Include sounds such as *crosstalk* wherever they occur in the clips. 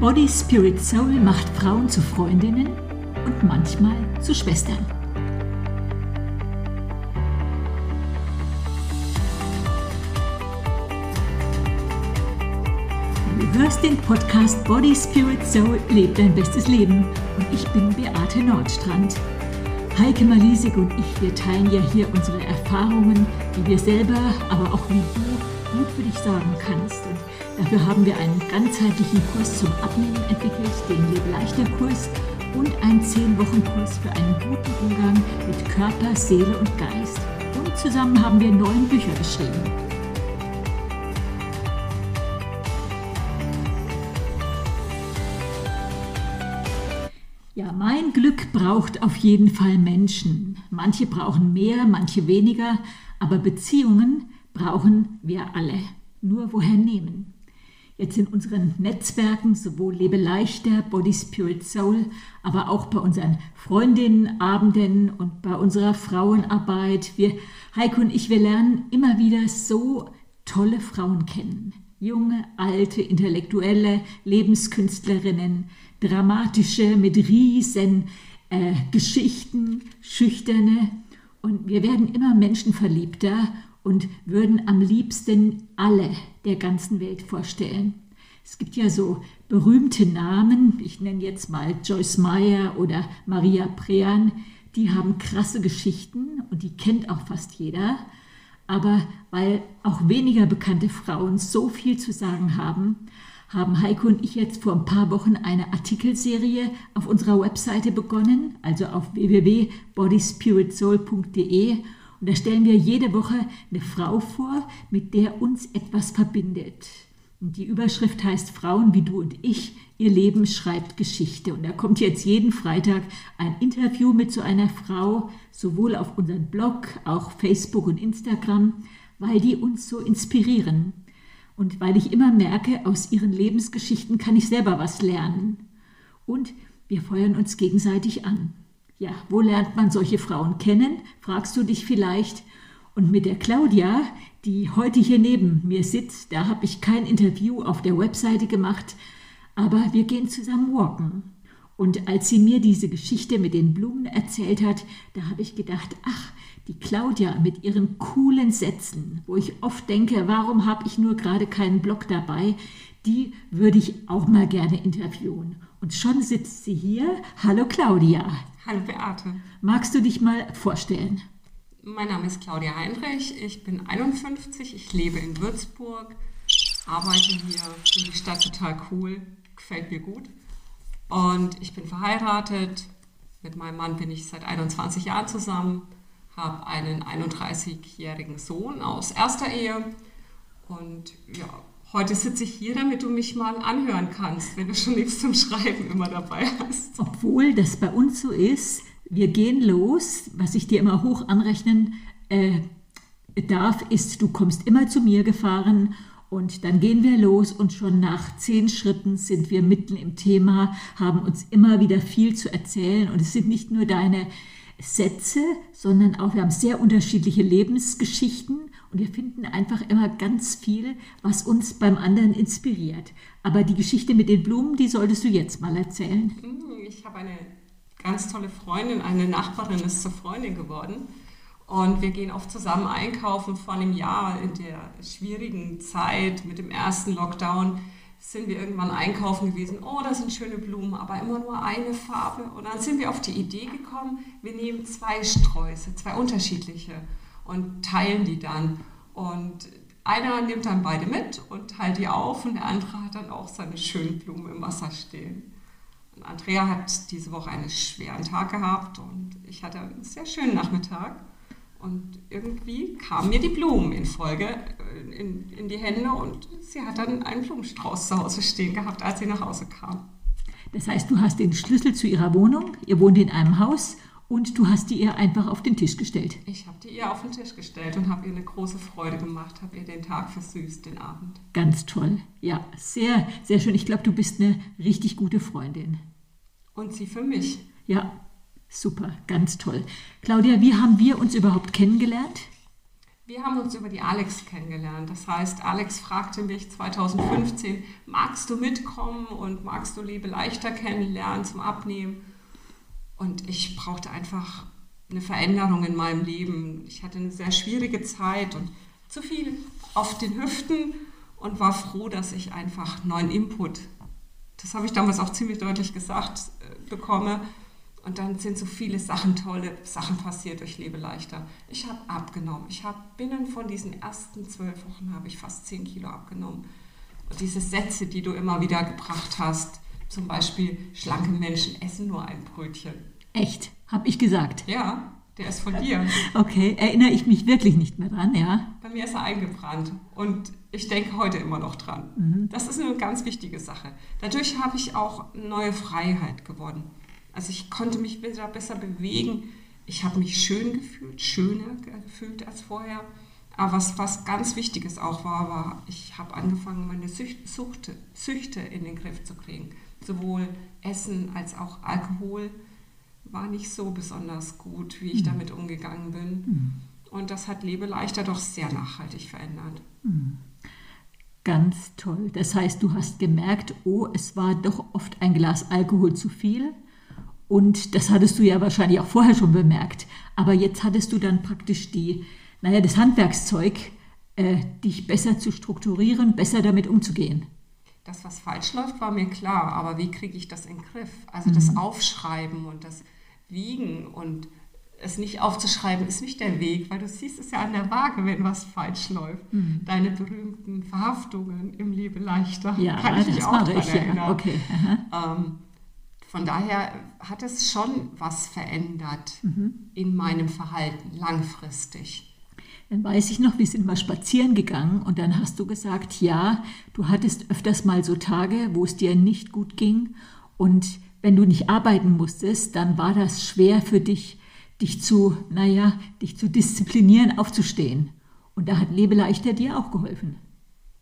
Body Spirit Soul macht Frauen zu Freundinnen und manchmal zu Schwestern. Du hörst den Podcast Body Spirit Soul lebt dein bestes Leben und ich bin Beate Nordstrand. Heike Malisig und ich, wir teilen ja hier unsere Erfahrungen, die wir selber, aber auch wie du gut für dich sagen kannst. Und dafür haben wir einen ganzheitlichen Kurs zum Abnehmen entwickelt, den Lebe leichter Kurs und einen 10-Wochen-Kurs für einen guten Umgang mit Körper, Seele und Geist. Und zusammen haben wir neun Bücher geschrieben. Ja, mein Glück braucht auf jeden Fall Menschen. Manche brauchen mehr, manche weniger, aber Beziehungen brauchen wir alle. Nur woher nehmen? Jetzt in unseren Netzwerken, sowohl Lebe leichter, Body Spirit Soul, aber auch bei unseren Freundinnen, Abenden und bei unserer Frauenarbeit. Wir, Heiko und ich, wir lernen immer wieder so tolle Frauen kennen. Junge, alte, intellektuelle Lebenskünstlerinnen, dramatische mit riesen äh, Geschichten, schüchterne. Und wir werden immer menschenverliebter und würden am liebsten alle der ganzen Welt vorstellen. Es gibt ja so berühmte Namen, ich nenne jetzt mal Joyce Meyer oder Maria Prean, die haben krasse Geschichten und die kennt auch fast jeder. Aber weil auch weniger bekannte Frauen so viel zu sagen haben, haben Heiko und ich jetzt vor ein paar Wochen eine Artikelserie auf unserer Webseite begonnen, also auf www.bodyspiritsoul.de. Und da stellen wir jede Woche eine Frau vor, mit der uns etwas verbindet. Und die Überschrift heißt Frauen wie du und ich, ihr Leben schreibt Geschichte. Und da kommt jetzt jeden Freitag ein Interview mit so einer Frau, sowohl auf unserem Blog, auch Facebook und Instagram, weil die uns so inspirieren. Und weil ich immer merke, aus ihren Lebensgeschichten kann ich selber was lernen. Und wir feuern uns gegenseitig an. Ja, wo lernt man solche Frauen kennen? Fragst du dich vielleicht. Und mit der Claudia, die heute hier neben mir sitzt, da habe ich kein Interview auf der Webseite gemacht, aber wir gehen zusammen walken. Und als sie mir diese Geschichte mit den Blumen erzählt hat, da habe ich gedacht, ach, die Claudia mit ihren coolen Sätzen, wo ich oft denke, warum habe ich nur gerade keinen Blog dabei, die würde ich auch mal gerne interviewen. Und schon sitzt sie hier. Hallo Claudia. Hallo Beate. Magst du dich mal vorstellen? Mein Name ist Claudia Heinrich, ich bin 51, ich lebe in Würzburg, arbeite hier, finde die Stadt total cool, gefällt mir gut. Und ich bin verheiratet, mit meinem Mann bin ich seit 21 Jahren zusammen habe einen 31-jährigen Sohn aus erster Ehe und ja, heute sitze ich hier, damit du mich mal anhören kannst, wenn du schon nichts zum Schreiben immer dabei hast. Obwohl das bei uns so ist, wir gehen los, was ich dir immer hoch anrechnen äh, darf, ist, du kommst immer zu mir gefahren und dann gehen wir los und schon nach zehn Schritten sind wir mitten im Thema, haben uns immer wieder viel zu erzählen und es sind nicht nur deine Sätze, sondern auch wir haben sehr unterschiedliche Lebensgeschichten und wir finden einfach immer ganz viel, was uns beim anderen inspiriert. Aber die Geschichte mit den Blumen, die solltest du jetzt mal erzählen. Hm, ich habe eine ganz tolle Freundin, eine Nachbarin ist zur Freundin geworden. Und wir gehen oft zusammen einkaufen vor einem Jahr in der schwierigen Zeit mit dem ersten Lockdown sind wir irgendwann einkaufen gewesen, oh, das sind schöne Blumen, aber immer nur eine Farbe. Und dann sind wir auf die Idee gekommen, wir nehmen zwei Sträuße, zwei unterschiedliche und teilen die dann. Und einer nimmt dann beide mit und teilt die auf und der andere hat dann auch seine schönen Blumen im Wasser stehen. Und Andrea hat diese Woche einen schweren Tag gehabt und ich hatte einen sehr schönen Nachmittag. Und irgendwie kamen mir die Blumen in Folge äh, in, in die Hände und sie hat dann einen Blumenstrauß zu Hause stehen gehabt, als sie nach Hause kam. Das heißt, du hast den Schlüssel zu ihrer Wohnung, ihr wohnt in einem Haus und du hast die ihr einfach auf den Tisch gestellt. Ich habe die ihr auf den Tisch gestellt und habe ihr eine große Freude gemacht, habe ihr den Tag versüßt, den Abend. Ganz toll. Ja, sehr, sehr schön. Ich glaube, du bist eine richtig gute Freundin. Und sie für mich. Ja, super, ganz toll. Claudia, wie haben wir uns überhaupt kennengelernt? Wir haben uns über die Alex kennengelernt. Das heißt, Alex fragte mich 2015, magst du mitkommen und magst du Lebe leichter kennenlernen zum Abnehmen? Und ich brauchte einfach eine Veränderung in meinem Leben. Ich hatte eine sehr schwierige Zeit und zu viel auf den Hüften und war froh, dass ich einfach neuen Input, das habe ich damals auch ziemlich deutlich gesagt, äh, bekomme und dann sind so viele Sachen, tolle Sachen passiert durch Lebe leichter. Ich habe abgenommen. Ich habe binnen von diesen ersten zwölf Wochen habe ich fast zehn Kilo abgenommen. Und diese Sätze, die du immer wieder gebracht hast, zum Beispiel, schlanke Menschen essen nur ein Brötchen. Echt? Habe ich gesagt? Ja, der ist von dir. Okay, erinnere ich mich wirklich nicht mehr dran, ja? Bei mir ist er eingebrannt und ich denke heute immer noch dran. Mhm. Das ist eine ganz wichtige Sache. Dadurch habe ich auch neue Freiheit gewonnen. Also ich konnte mich wieder besser bewegen. Ich habe mich schön gefühlt, schöner gefühlt als vorher. Aber was, was ganz Wichtiges auch war, war, ich habe angefangen, meine Süchte, Suchte, Süchte in den Griff zu kriegen. Sowohl Essen als auch Alkohol war nicht so besonders gut, wie ich mhm. damit umgegangen bin. Mhm. Und das hat Lebe leichter doch sehr nachhaltig verändert. Mhm. Ganz toll. Das heißt, du hast gemerkt, oh, es war doch oft ein Glas Alkohol zu viel und das hattest du ja wahrscheinlich auch vorher schon bemerkt. Aber jetzt hattest du dann praktisch die, naja, das Handwerkszeug, äh, dich besser zu strukturieren, besser damit umzugehen. Das, was falsch läuft, war mir klar. Aber wie kriege ich das in den Griff? Also mhm. das Aufschreiben und das Wiegen und es nicht aufzuschreiben, ist nicht der Weg, weil du siehst es ja an der Waage, wenn was falsch läuft. Mhm. Deine berühmten Verhaftungen im Leben leichter. Ja, kann ich mich auch daran erinnern. Ja. Okay. Ähm, von daher hat es schon was verändert mhm. in meinem Verhalten langfristig. Dann weiß ich noch, wir sind mal spazieren gegangen und dann hast du gesagt, ja, du hattest öfters mal so Tage, wo es dir nicht gut ging und wenn du nicht arbeiten musstest, dann war das schwer für dich, dich zu, naja, dich zu disziplinieren, aufzustehen. Und da hat Lebeleichter dir auch geholfen.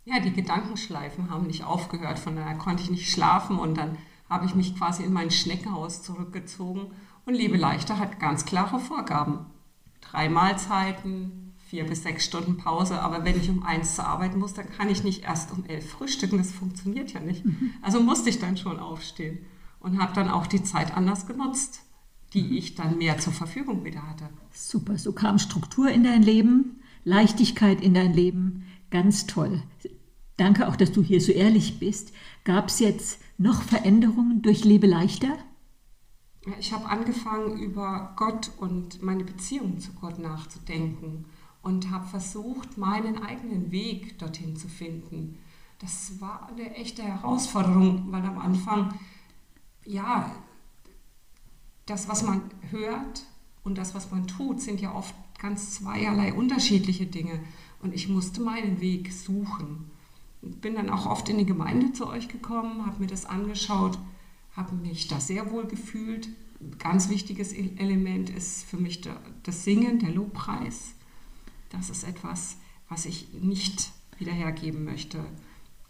Ja, die Gedankenschleifen haben nicht aufgehört, von daher konnte ich nicht schlafen und dann habe ich mich quasi in mein Schneckenhaus zurückgezogen und Lebe leichter hat ganz klare Vorgaben. Drei Mahlzeiten, vier bis sechs Stunden Pause, aber wenn ich um eins zu arbeiten muss, dann kann ich nicht erst um elf frühstücken, das funktioniert ja nicht. Mhm. Also musste ich dann schon aufstehen und habe dann auch die Zeit anders genutzt, die ich dann mehr zur Verfügung wieder hatte. Super, so kam Struktur in dein Leben, Leichtigkeit in dein Leben, ganz toll. Danke auch, dass du hier so ehrlich bist. Gab es jetzt noch Veränderungen durch Lebe leichter? Ich habe angefangen, über Gott und meine Beziehung zu Gott nachzudenken und habe versucht, meinen eigenen Weg dorthin zu finden. Das war eine echte Herausforderung, weil am Anfang, ja, das, was man hört und das, was man tut, sind ja oft ganz zweierlei unterschiedliche Dinge. Und ich musste meinen Weg suchen bin dann auch oft in die Gemeinde zu euch gekommen, habe mir das angeschaut, habe mich da sehr wohl gefühlt. Ganz wichtiges Element ist für mich das Singen, der Lobpreis. Das ist etwas, was ich nicht wieder hergeben möchte.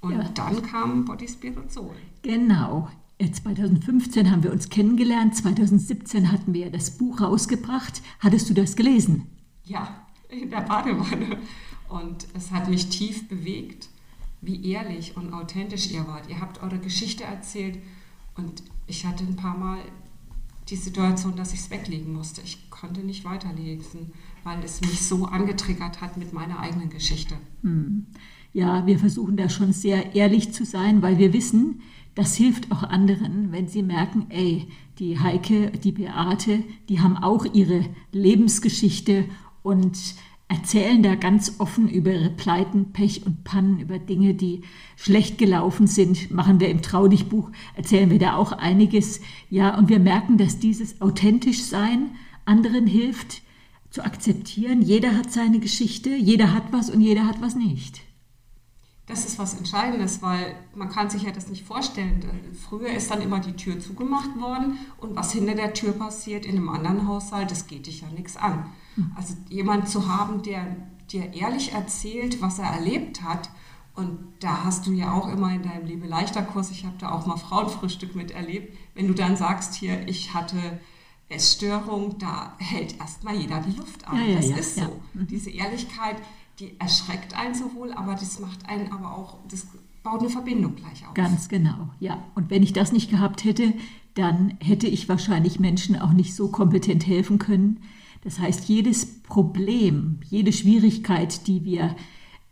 Und ja. dann kam Body Spirit Soul. Genau. 2015 haben wir uns kennengelernt, 2017 hatten wir das Buch rausgebracht. Hattest du das gelesen? Ja, in der Badewanne. Und es hat mich tief bewegt wie ehrlich und authentisch ihr wart. Ihr habt eure Geschichte erzählt und ich hatte ein paar Mal die Situation, dass ich es weglegen musste. Ich konnte nicht weiterlesen, weil es mich so angetriggert hat mit meiner eigenen Geschichte. Hm. Ja, wir versuchen da schon sehr ehrlich zu sein, weil wir wissen, das hilft auch anderen, wenn sie merken, ey, die Heike, die Beate, die haben auch ihre Lebensgeschichte und erzählen da ganz offen über ihre Pleiten, Pech und Pannen, über Dinge, die schlecht gelaufen sind. Machen wir im Traudig-Buch, erzählen wir da auch einiges. Ja, und wir merken, dass dieses authentisch sein anderen hilft zu akzeptieren. Jeder hat seine Geschichte, jeder hat was und jeder hat was nicht. Das ist was Entscheidendes, weil man kann sich ja das nicht vorstellen. Früher ist dann immer die Tür zugemacht worden und was hinter der Tür passiert in einem anderen Haushalt, das geht dich ja nichts an. Also jemand zu haben, der dir ehrlich erzählt, was er erlebt hat. Und da hast du ja auch immer in deinem Liebe leichter Kurs, ich habe da auch mal Frauenfrühstück miterlebt, wenn du dann sagst hier, ich hatte Essstörung, da hält erstmal jeder die Luft an. Ja, ja, das ja, ist so. Mhm. Diese Ehrlichkeit, die erschreckt einen sowohl, aber das macht einen aber auch, das baut eine Verbindung gleich auf. Ganz genau, ja. Und wenn ich das nicht gehabt hätte, dann hätte ich wahrscheinlich Menschen auch nicht so kompetent helfen können. Das heißt, jedes Problem, jede Schwierigkeit, die wir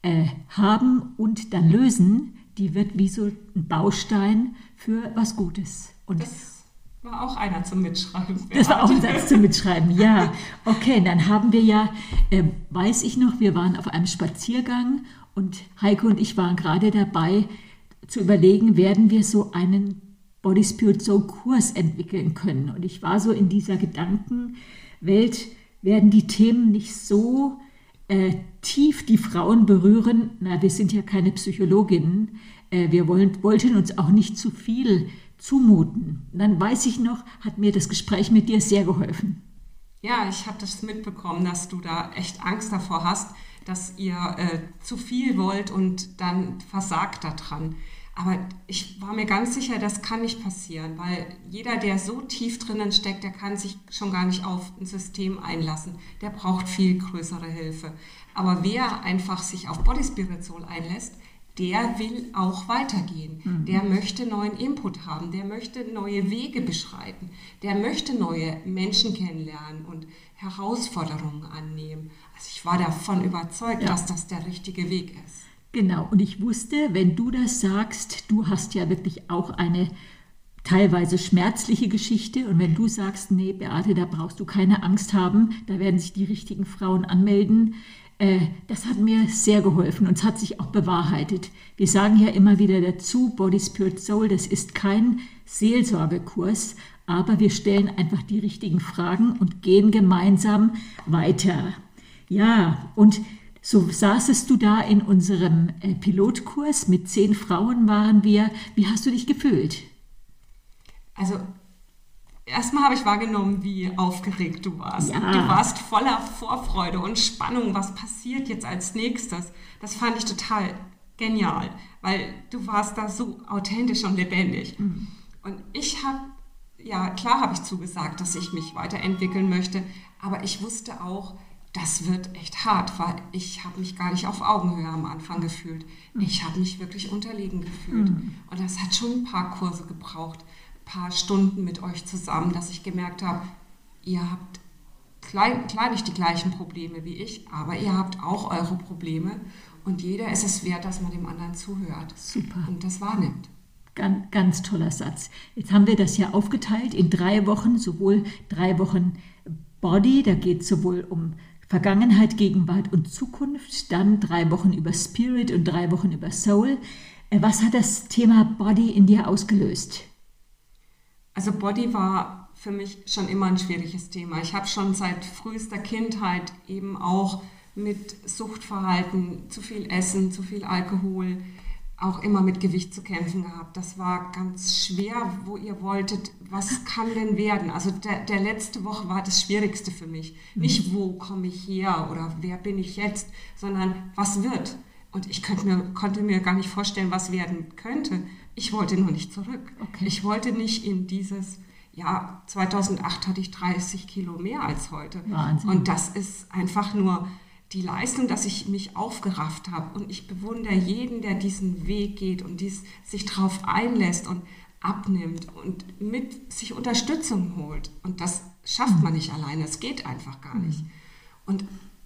äh, haben und dann lösen, die wird wie so ein Baustein für was Gutes. Und das war auch einer zum Mitschreiben. Das war auch ein Satz zum Mitschreiben, ja. Okay, dann haben wir ja, äh, weiß ich noch, wir waren auf einem Spaziergang und Heike und ich waren gerade dabei zu überlegen, werden wir so einen Body Spirit Soul Kurs entwickeln können. Und ich war so in dieser Gedankenwelt, werden die Themen nicht so äh, tief die Frauen berühren? Na, wir sind ja keine Psychologinnen. Äh, wir wollen, wollten uns auch nicht zu viel zumuten. dann weiß ich noch, hat mir das Gespräch mit dir sehr geholfen. Ja, ich habe das mitbekommen, dass du da echt Angst davor hast, dass ihr äh, zu viel wollt und dann versagt daran. Aber ich war mir ganz sicher, das kann nicht passieren, weil jeder, der so tief drinnen steckt, der kann sich schon gar nicht auf ein System einlassen. Der braucht viel größere Hilfe. Aber wer einfach sich auf Body Spirit Soul einlässt, der will auch weitergehen. Mhm. Der möchte neuen Input haben, der möchte neue Wege beschreiten, der möchte neue Menschen kennenlernen und Herausforderungen annehmen. Also ich war davon überzeugt, ja. dass das der richtige Weg ist. Genau, und ich wusste, wenn du das sagst, du hast ja wirklich auch eine teilweise schmerzliche Geschichte. Und wenn du sagst, nee, Beate, da brauchst du keine Angst haben, da werden sich die richtigen Frauen anmelden, das hat mir sehr geholfen und es hat sich auch bewahrheitet. Wir sagen ja immer wieder dazu, Body, Spirit, Soul, das ist kein Seelsorgekurs, aber wir stellen einfach die richtigen Fragen und gehen gemeinsam weiter. Ja, und so saßest du da in unserem äh, Pilotkurs, mit zehn Frauen waren wir. Wie hast du dich gefühlt? Also erstmal habe ich wahrgenommen, wie aufgeregt du warst. Ja. Du warst voller Vorfreude und Spannung, was passiert jetzt als nächstes. Das fand ich total genial, weil du warst da so authentisch und lebendig. Mhm. Und ich habe, ja klar habe ich zugesagt, dass ich mich weiterentwickeln möchte, aber ich wusste auch, das wird echt hart, weil ich habe mich gar nicht auf Augenhöhe am Anfang gefühlt. Mhm. Ich habe mich wirklich unterlegen gefühlt. Mhm. Und das hat schon ein paar Kurse gebraucht paar Stunden mit euch zusammen, dass ich gemerkt habe, ihr habt klein, klar nicht die gleichen Probleme wie ich, aber ihr habt auch eure Probleme und jeder ist es wert, dass man dem anderen zuhört Super. und das wahrnimmt. Ganz, ganz toller Satz. Jetzt haben wir das ja aufgeteilt in drei Wochen, sowohl drei Wochen Body, da geht es sowohl um Vergangenheit, Gegenwart und Zukunft, dann drei Wochen über Spirit und drei Wochen über Soul. Äh, was hat das Thema Body in dir ausgelöst? Also Body war für mich schon immer ein schwieriges Thema. Ich habe schon seit frühester Kindheit eben auch mit Suchtverhalten, zu viel Essen, zu viel Alkohol, auch immer mit Gewicht zu kämpfen gehabt. Das war ganz schwer, wo ihr wolltet, was kann denn werden? Also der, der letzte Woche war das Schwierigste für mich. Mhm. Nicht, wo komme ich her oder wer bin ich jetzt, sondern was wird. Und ich mir, konnte mir gar nicht vorstellen, was werden könnte. Ich wollte nur nicht zurück. Okay. Ich wollte nicht in dieses, ja, 2008 hatte ich 30 Kilo mehr als heute. Wahnsinn. Und das ist einfach nur die Leistung, dass ich mich aufgerafft habe. Und ich bewundere jeden, der diesen Weg geht und dies, sich darauf einlässt und abnimmt und mit sich Unterstützung holt. Und das schafft man nicht alleine. Es geht einfach gar nicht. Mhm. Und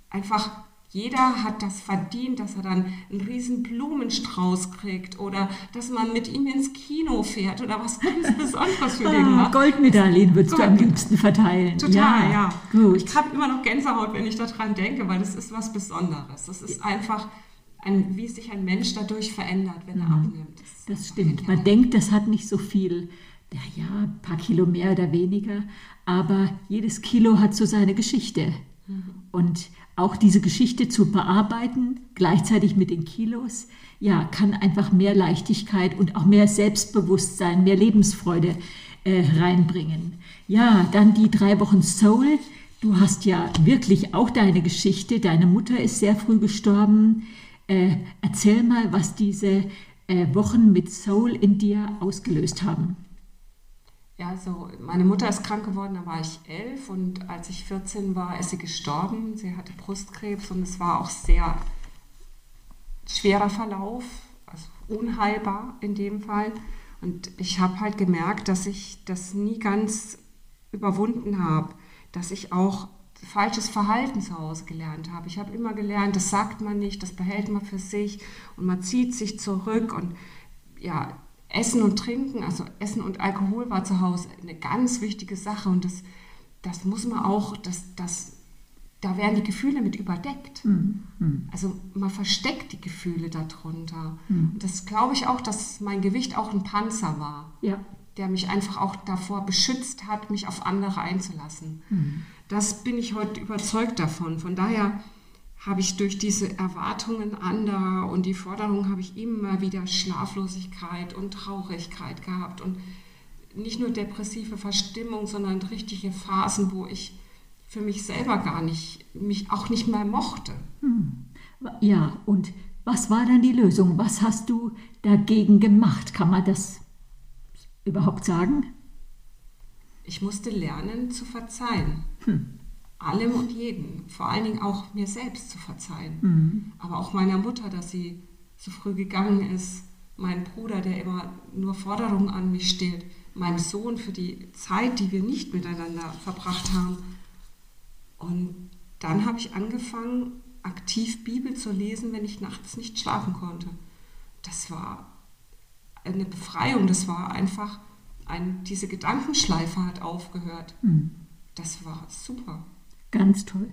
einfach jeder hat das verdient, dass er dann einen riesen Blumenstrauß kriegt oder dass man mit ihm ins Kino fährt oder was *laughs* ganz Besonderes für den macht. Goldmedaillen würdest Gold. du am liebsten verteilen. Total, ja. ja. Gut. Ich habe immer noch Gänsehaut, wenn ich daran denke, weil das ist was Besonderes. Das ist einfach, ein, wie sich ein Mensch dadurch verändert, wenn er mhm. abnimmt. Das, das stimmt. Man denkt, das hat nicht so viel, ja, ja, ein paar Kilo mehr oder weniger, aber jedes Kilo hat so seine Geschichte. Mhm. Und auch diese Geschichte zu bearbeiten, gleichzeitig mit den Kilos, ja, kann einfach mehr Leichtigkeit und auch mehr Selbstbewusstsein, mehr Lebensfreude äh, reinbringen. Ja, dann die drei Wochen Soul. Du hast ja wirklich auch deine Geschichte. Deine Mutter ist sehr früh gestorben. Äh, erzähl mal, was diese äh, Wochen mit Soul in dir ausgelöst haben. Ja, so meine Mutter ist krank geworden, da war ich elf und als ich 14 war, ist sie gestorben. Sie hatte Brustkrebs und es war auch sehr schwerer Verlauf, also unheilbar in dem Fall. Und ich habe halt gemerkt, dass ich das nie ganz überwunden habe, dass ich auch falsches Verhalten zu Hause gelernt habe. Ich habe immer gelernt, das sagt man nicht, das behält man für sich und man zieht sich zurück und ja, Essen und Trinken, also Essen und Alkohol war zu Hause eine ganz wichtige Sache und das, das muss man auch, das, das, da werden die Gefühle mit überdeckt. Mhm. Also man versteckt die Gefühle darunter. Mhm. Und das glaube ich auch, dass mein Gewicht auch ein Panzer war, ja. der mich einfach auch davor beschützt hat, mich auf andere einzulassen. Mhm. Das bin ich heute überzeugt davon. Von daher habe ich durch diese Erwartungen anderer und die Forderungen habe ich immer wieder Schlaflosigkeit und Traurigkeit gehabt und nicht nur depressive Verstimmung, sondern richtige Phasen, wo ich für mich selber gar nicht, mich auch nicht mehr mochte. Hm. Ja, und was war dann die Lösung? Was hast du dagegen gemacht? Kann man das überhaupt sagen? Ich musste lernen zu verzeihen. Hm allem und jedem, vor allen Dingen auch mir selbst zu verzeihen. Mhm. Aber auch meiner Mutter, dass sie so früh gegangen ist, mein Bruder, der immer nur Forderungen an mich stellt, meinem Sohn für die Zeit, die wir nicht miteinander verbracht haben. Und dann habe ich angefangen, aktiv Bibel zu lesen, wenn ich nachts nicht schlafen konnte. Das war eine Befreiung, das war einfach, ein, diese Gedankenschleife hat aufgehört. Mhm. Das war super. Ganz toll.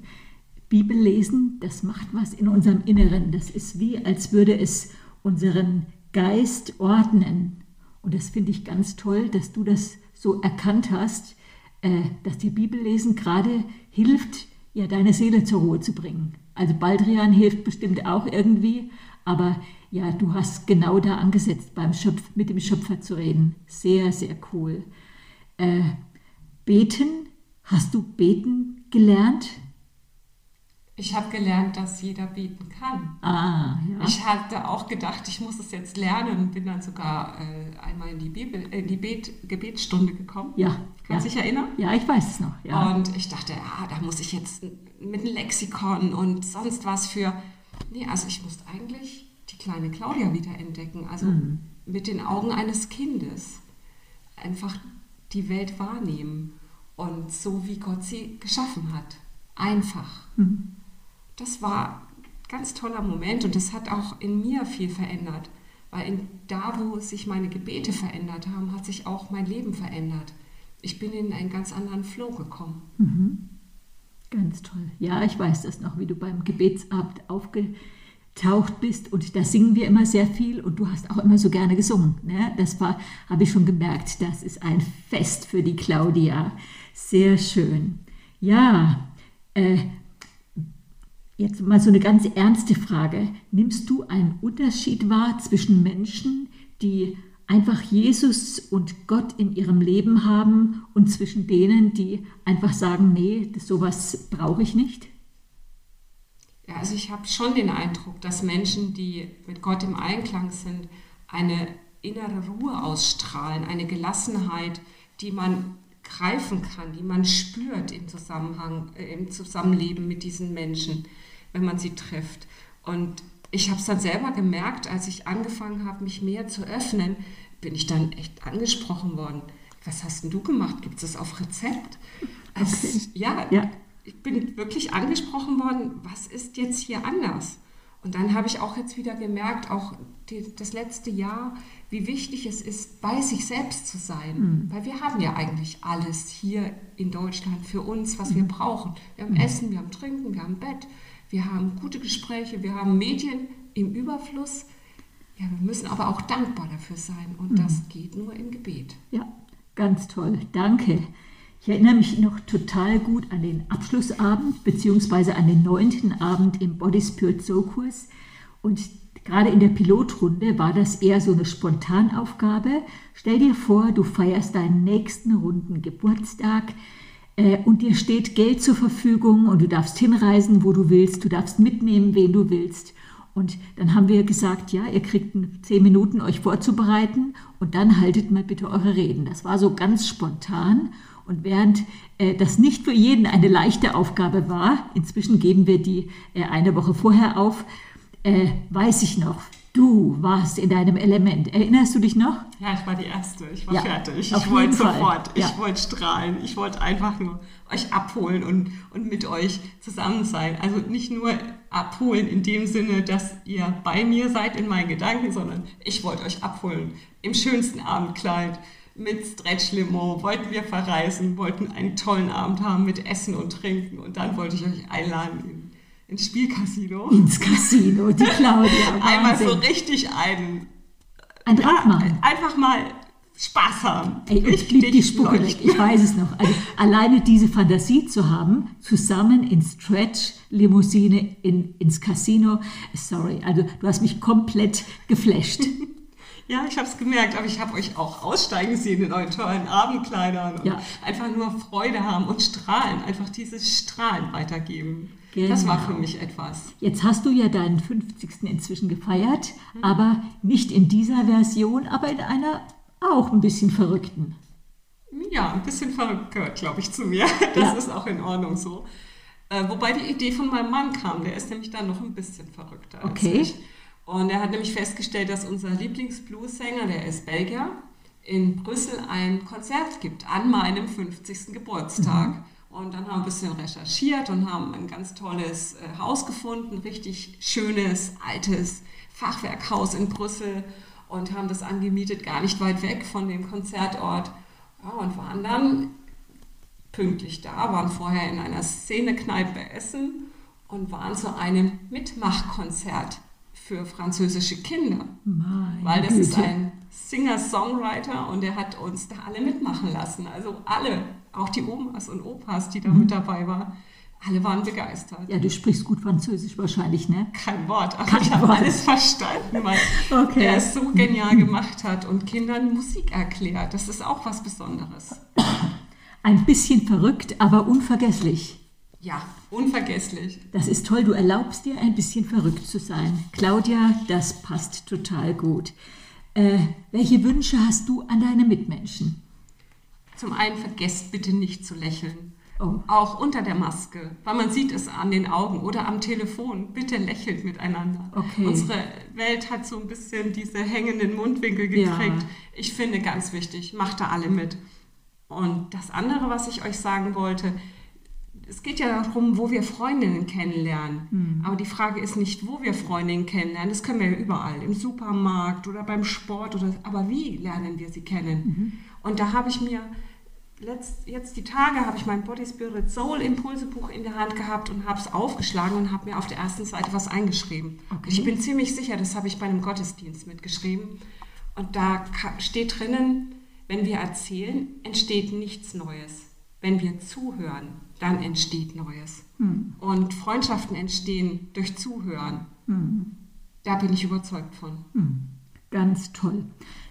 Bibel lesen, das macht was in unserem Inneren. Das ist wie, als würde es unseren Geist ordnen. Und das finde ich ganz toll, dass du das so erkannt hast, äh, dass die Bibel lesen gerade hilft, ja, deine Seele zur Ruhe zu bringen. Also Baldrian hilft bestimmt auch irgendwie, aber ja, du hast genau da angesetzt, beim Schöpf, mit dem Schöpfer zu reden. Sehr, sehr cool. Äh, beten, hast du beten gelernt? Ich habe gelernt, dass jeder beten kann. Ah, ja. Ich hatte auch gedacht, ich muss es jetzt lernen und bin dann sogar äh, einmal in die, Bibel, äh, in die Bet Gebetsstunde gekommen. Ja. Kannst du ja. dich erinnern? Ja, ich weiß es noch. Ja. Und ich dachte, ja, da muss ich jetzt mit einem Lexikon und sonst was für. Nee, also ich musste eigentlich die kleine Claudia wieder entdecken. Also mhm. mit den Augen eines Kindes. Einfach die Welt wahrnehmen und so wie Gott sie geschaffen hat. Einfach. Mhm. Das war ein ganz toller Moment und das hat auch in mir viel verändert. Weil in, da, wo sich meine Gebete verändert haben, hat sich auch mein Leben verändert. Ich bin in einen ganz anderen Flow gekommen. Mhm. Ganz toll. Ja, ich weiß das noch, wie du beim Gebetsabend aufge taucht bist und da singen wir immer sehr viel und du hast auch immer so gerne gesungen. Ne? Das war, habe ich schon gemerkt, das ist ein Fest für die Claudia. Sehr schön. Ja, äh, jetzt mal so eine ganz ernste Frage. Nimmst du einen Unterschied wahr zwischen Menschen, die einfach Jesus und Gott in ihrem Leben haben und zwischen denen, die einfach sagen, nee, sowas brauche ich nicht? Ja, also ich habe schon den Eindruck, dass Menschen, die mit Gott im Einklang sind, eine innere Ruhe ausstrahlen, eine Gelassenheit, die man greifen kann, die man spürt im Zusammenhang, äh, im Zusammenleben mit diesen Menschen, wenn man sie trifft. Und ich habe es dann selber gemerkt, als ich angefangen habe, mich mehr zu öffnen, bin ich dann echt angesprochen worden. Was hast denn du gemacht? Gibt es das auf Rezept? *laughs* Also, okay. ja, ja, ich bin wirklich angesprochen worden, was ist jetzt hier anders? Und dann habe ich auch jetzt wieder gemerkt, auch die, das letzte Jahr, wie wichtig es ist, bei sich selbst zu sein. Mhm. Weil wir haben ja eigentlich alles hier in Deutschland für uns, was mhm. wir brauchen. Wir haben mhm. Essen, wir haben Trinken, wir haben Bett, wir haben gute Gespräche, wir haben Medien im Überfluss. Ja, wir müssen aber auch dankbar dafür sein. Und mhm. das geht nur im Gebet. Ja, ganz toll. Danke. Ich erinnere mich noch total gut an den Abschlussabend beziehungsweise an den neunten Abend im Body Spirit Soul Kurs. Und gerade in der Pilotrunde war das eher so eine Spontanaufgabe. Stell dir vor, du feierst deinen nächsten runden Geburtstag äh, und dir steht Geld zur Verfügung und du darfst hinreisen, wo du willst, du darfst mitnehmen, wen du willst. Und dann haben wir gesagt, ja, ihr kriegt zehn Minuten, euch vorzubereiten und dann haltet mal bitte eure Reden. Das war so ganz spontan. Und während äh, das nicht für jeden eine leichte Aufgabe war, inzwischen geben wir die äh, eine Woche vorher auf, äh, weiß ich noch, Du warst in deinem Element. Erinnerst du dich noch? Ja, ich war die Erste. Ich war ja, fertig. Ich wollte sofort. Ja. Ich wollte strahlen. Ich wollte einfach nur euch abholen und, und mit euch zusammen sein. Also nicht nur abholen in dem Sinne, dass ihr bei mir seid in meinen Gedanken, sondern ich wollte euch abholen. Im schönsten Abendkleid mit Stretch-Limo wollten wir verreisen, wollten einen tollen Abend haben mit Essen und Trinken und dann wollte ich euch einladen ins Spielcasino. Ins Casino, die Claudia. *laughs* Einmal so richtig ein. Ein Draht machen. Einfach mal Spaß haben. Ey, ich blieb die Spucke weg, ich weiß es noch. Also alleine diese Fantasie zu haben, zusammen in Stretch-Limousine in, ins Casino, sorry, also du hast mich komplett geflasht. *laughs* Ja, ich habe es gemerkt, aber ich habe euch auch aussteigen sehen in euren tollen Abendkleidern und ja. einfach nur Freude haben und strahlen, einfach dieses Strahlen weitergeben. Genau. Das war für genau. mich etwas. Jetzt hast du ja deinen 50. inzwischen gefeiert, mhm. aber nicht in dieser Version, aber in einer auch ein bisschen verrückten. Ja, ein bisschen verrückt gehört, glaube ich, zu mir. *laughs* Das ja. ist auch in Ordnung so. Äh, wobei die Idee von meinem Mann kam, der ist nämlich dann noch ein bisschen verrückter okay. als ich. Und er hat nämlich festgestellt, dass unser Lieblingsblues-Sänger, der ist Belgier, in Brüssel ein Konzert gibt an meinem 50. Geburtstag. Mhm. Und dann haben wir ein bisschen recherchiert und haben ein ganz tolles äh, Haus gefunden, richtig schönes, altes Fachwerkhaus in Brüssel und haben das angemietet, gar nicht weit weg von dem Konzertort. Ja, und waren dann pünktlich da, waren vorher in einer Szenekneipe essen und waren zu einem Mitmachkonzert für französische Kinder. Meine weil das Güte. ist ein Singer-Songwriter und der hat uns da alle mitmachen lassen. Also alle, auch die Omas und Opas, die da mhm. mit dabei waren. Alle waren begeistert. Ja, du sprichst gut Französisch wahrscheinlich, ne? Kein Wort, aber Kein ich habe alles verstanden, weil okay. er es so genial gemacht hat und Kindern Musik erklärt. Das ist auch was Besonderes. Ein bisschen verrückt, aber unvergesslich. Ja, unvergesslich. Das ist toll, du erlaubst dir ein bisschen verrückt zu sein. Claudia, das passt total gut. Äh, welche Wünsche hast du an deine Mitmenschen? Zum einen vergesst bitte nicht zu lächeln. Oh. Auch unter der Maske, weil man sieht es an den Augen oder am Telefon. Bitte lächelt miteinander. Okay. Unsere Welt hat so ein bisschen diese hängenden Mundwinkel gekriegt. Ja. Ich finde ganz wichtig, macht da alle mit. Und das andere, was ich euch sagen wollte, es geht ja darum, wo wir Freundinnen kennenlernen. Mhm. Aber die Frage ist nicht, wo wir Freundinnen kennenlernen. Das können wir ja überall, im Supermarkt oder beim Sport. Oder, aber wie lernen wir sie kennen? Mhm. Und da habe ich mir letzt, jetzt die Tage habe ich mein Body Spirit Soul Impulsebuch in der Hand gehabt und habe es aufgeschlagen und habe mir auf der ersten Seite was eingeschrieben. Okay. Ich bin ziemlich sicher, das habe ich bei einem Gottesdienst mitgeschrieben. Und da steht drinnen, wenn wir erzählen, entsteht nichts Neues. Wenn wir zuhören, dann entsteht Neues. Hm. Und Freundschaften entstehen durch Zuhören. Hm. Da bin ich überzeugt von. Hm. Ganz toll.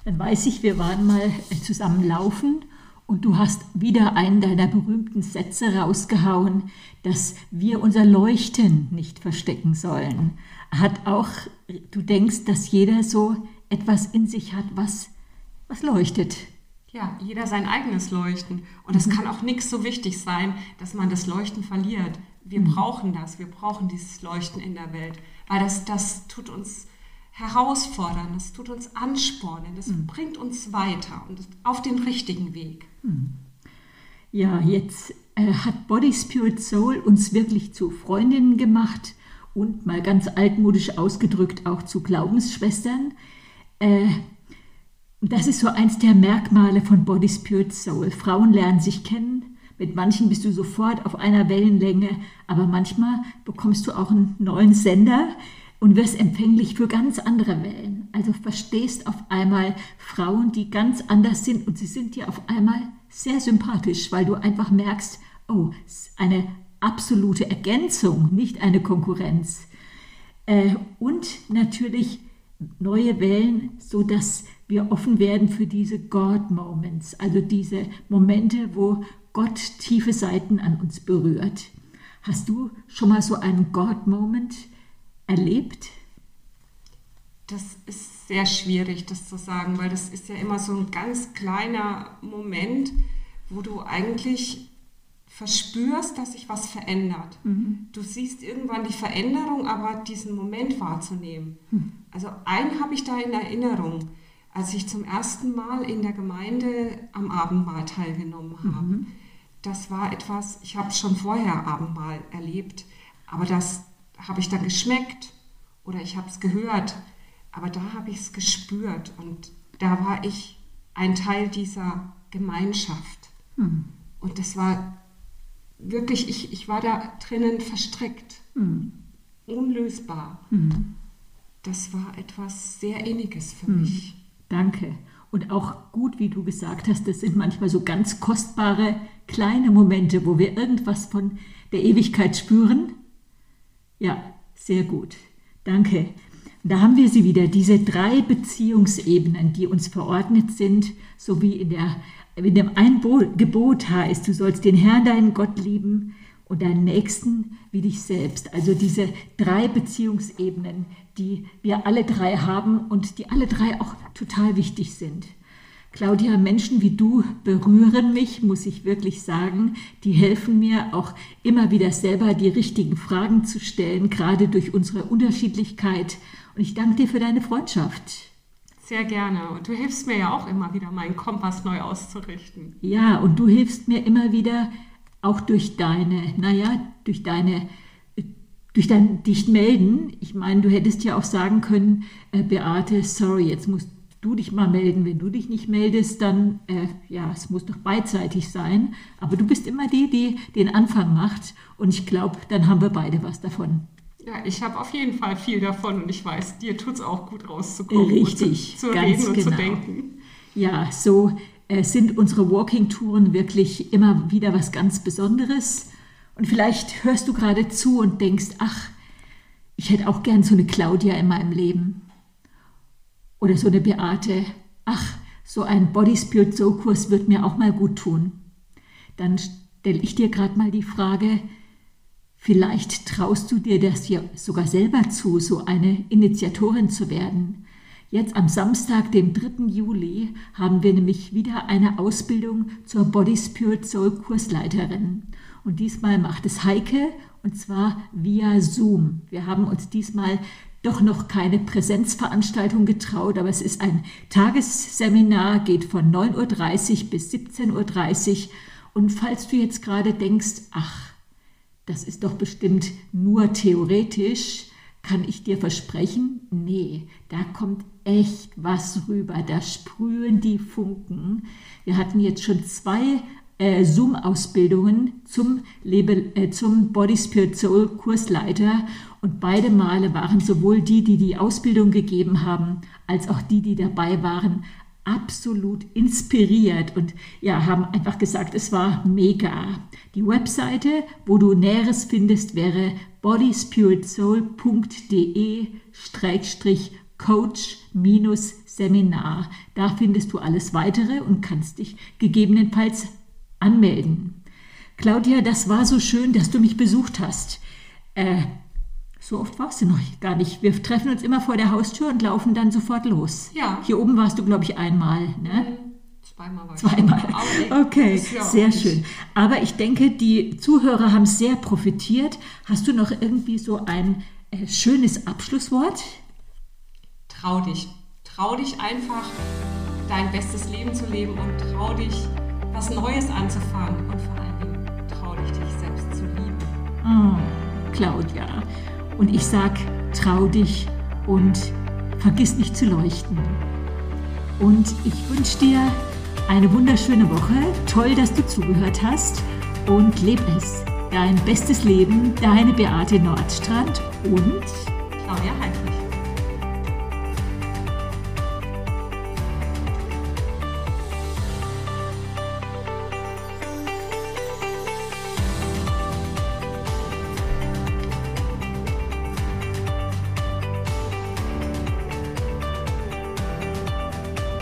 Dann weiß ich, wir waren mal zusammen laufen und du hast wieder einen deiner berühmten Sätze rausgehauen, dass wir unser Leuchten nicht verstecken sollen. Hat auch, du denkst, dass jeder so etwas in sich hat, was, was leuchtet. Ja, jeder sein eigenes Leuchten. Und es mhm. kann auch nichts so wichtig sein, dass man das Leuchten verliert. Wir mhm. brauchen das, wir brauchen dieses Leuchten in der Welt, weil das, das tut uns herausfordern, das tut uns anspornen, das mhm. bringt uns weiter und auf den richtigen Weg. Mhm. Ja, jetzt äh, hat Body Spirit Soul uns wirklich zu Freundinnen gemacht und mal ganz altmodisch ausgedrückt auch zu Glaubensschwestern. Äh, das ist so eins der Merkmale von Body Spirit Soul. Frauen lernen sich kennen. Mit manchen bist du sofort auf einer Wellenlänge, aber manchmal bekommst du auch einen neuen Sender und wirst empfänglich für ganz andere Wellen. Also verstehst auf einmal Frauen, die ganz anders sind und sie sind dir auf einmal sehr sympathisch, weil du einfach merkst, oh, eine absolute Ergänzung, nicht eine Konkurrenz. Äh, und natürlich neue Wellen, so dass wir offen werden für diese God-Moments, also diese Momente, wo Gott tiefe Seiten an uns berührt. Hast du schon mal so einen God-Moment erlebt? das ist sehr schwierig, das zu sagen, weil das ist ja immer so ein ganz kleiner Moment, wo du eigentlich verspürst, dass sich was verändert. Mhm. Du siehst irgendwann die Veränderung, aber diesen Moment wahrzunehmen. Mhm. Also einen habe ich da in Erinnerung, als ich zum ersten Mal in der Gemeinde am Abendmahl teilgenommen habe. Mhm. Das war etwas, ich habe schon vorher Abendmahl erlebt, aber das habe ich dann geschmeckt oder ich habe es gehört, aber da habe ich es gespürt und da war ich ein Teil dieser Gemeinschaft. Mhm. Und das war wirklich, ich, ich war da drinnen verstrickt, mhm. unlösbar. Mhm. Das war etwas sehr Inniges für mhm. mich. Danke. Und auch gut, wie du gesagt hast, das sind manchmal so ganz kostbare kleine Momente, wo wir irgendwas von der Ewigkeit spüren. Ja, sehr gut. Danke. Da haben wir sie wieder, diese drei Beziehungsebenen, die uns verordnet sind, so wie in der in dem ein Gebot heißt, du sollst den Herrn, deinen Gott lieben und deinen Nächsten wie dich selbst. Also diese drei Beziehungsebenen, die wir alle drei haben und die alle drei auch total wichtig sind. Claudia, Menschen wie du berühren mich, muss ich wirklich sagen. Die helfen mir auch immer wieder selber die richtigen Fragen zu stellen, gerade durch unsere Unterschiedlichkeit. Und ich danke dir für deine Freundschaft. Sehr gerne. Und du hilfst mir ja auch immer wieder, meinen Kompass neu auszurichten. Ja, und du hilfst mir immer wieder auch durch deine, naja, durch deine, durch dein dich melden. Ich meine, du hättest ja auch sagen können, äh, Beate, sorry, jetzt musst du dich mal melden. Wenn du dich nicht meldest, dann, äh, ja, es muss doch beidseitig sein. Aber du bist immer die, die den Anfang macht. Und ich glaube, dann haben wir beide was davon. Ja, ich habe auf jeden Fall viel davon und ich weiß, dir tut es auch gut rauszukommen Richtig, und zu, zu ganz reden und genau. zu denken. Ja, so äh, sind unsere Walking-Touren wirklich immer wieder was ganz Besonderes. Und vielleicht hörst du gerade zu und denkst, ach, ich hätte auch gern so eine Claudia in meinem Leben. Oder so eine Beate. Ach, so ein Body Spirit Soul Kurs wird mir auch mal gut tun. Dann stelle ich dir gerade mal die Frage, Vielleicht traust du dir das ja sogar selber zu, so eine Initiatorin zu werden. Jetzt am Samstag, dem 3. Juli, haben wir nämlich wieder eine Ausbildung zur Body Spirit Soul Kursleiterin. Und diesmal macht es Heike und zwar via Zoom. Wir haben uns diesmal doch noch keine Präsenzveranstaltung getraut, aber es ist ein Tagesseminar, geht von 9.30 Uhr bis 17.30 Uhr. Und falls du jetzt gerade denkst, ach, das ist doch bestimmt nur theoretisch, kann ich dir versprechen, nee, da kommt echt was rüber, da sprühen die Funken. Wir hatten jetzt schon zwei äh, Zoom-Ausbildungen zum, äh, zum Body Spirit Soul Kursleiter und beide Male waren sowohl die, die die Ausbildung gegeben haben, als auch die, die dabei waren, absolut inspiriert und ja, haben einfach gesagt, es war mega. Die Webseite, wo du Näheres findest, wäre bodyspiritsoul.de-coach-seminar. Da findest du alles weitere und kannst dich gegebenenfalls anmelden. Claudia, das war so schön, dass du mich besucht hast. Äh, so oft warst du noch gar nicht. Wir treffen uns immer vor der Haustür und laufen dann sofort los. Ja. Hier oben warst du, glaube ich, einmal. Ne? Mhm. Zweimal war Zweimal. *laughs* Okay, sehr schön. Aber ich denke, die Zuhörer haben sehr profitiert. Hast du noch irgendwie so ein äh, schönes Abschlusswort? Trau dich. Trau dich einfach, dein bestes Leben zu leben und trau dich, was Neues anzufangen und vor allen Dingen trau dich, dich selbst zu lieben. Oh, Claudia. Und ich sag, trau dich und vergiss nicht zu leuchten. Und ich wünsche dir eine wunderschöne Woche. Toll, dass du zugehört hast. Und leb es. Dein bestes Leben, deine Beate Nordstrand und Claudia Heidmann.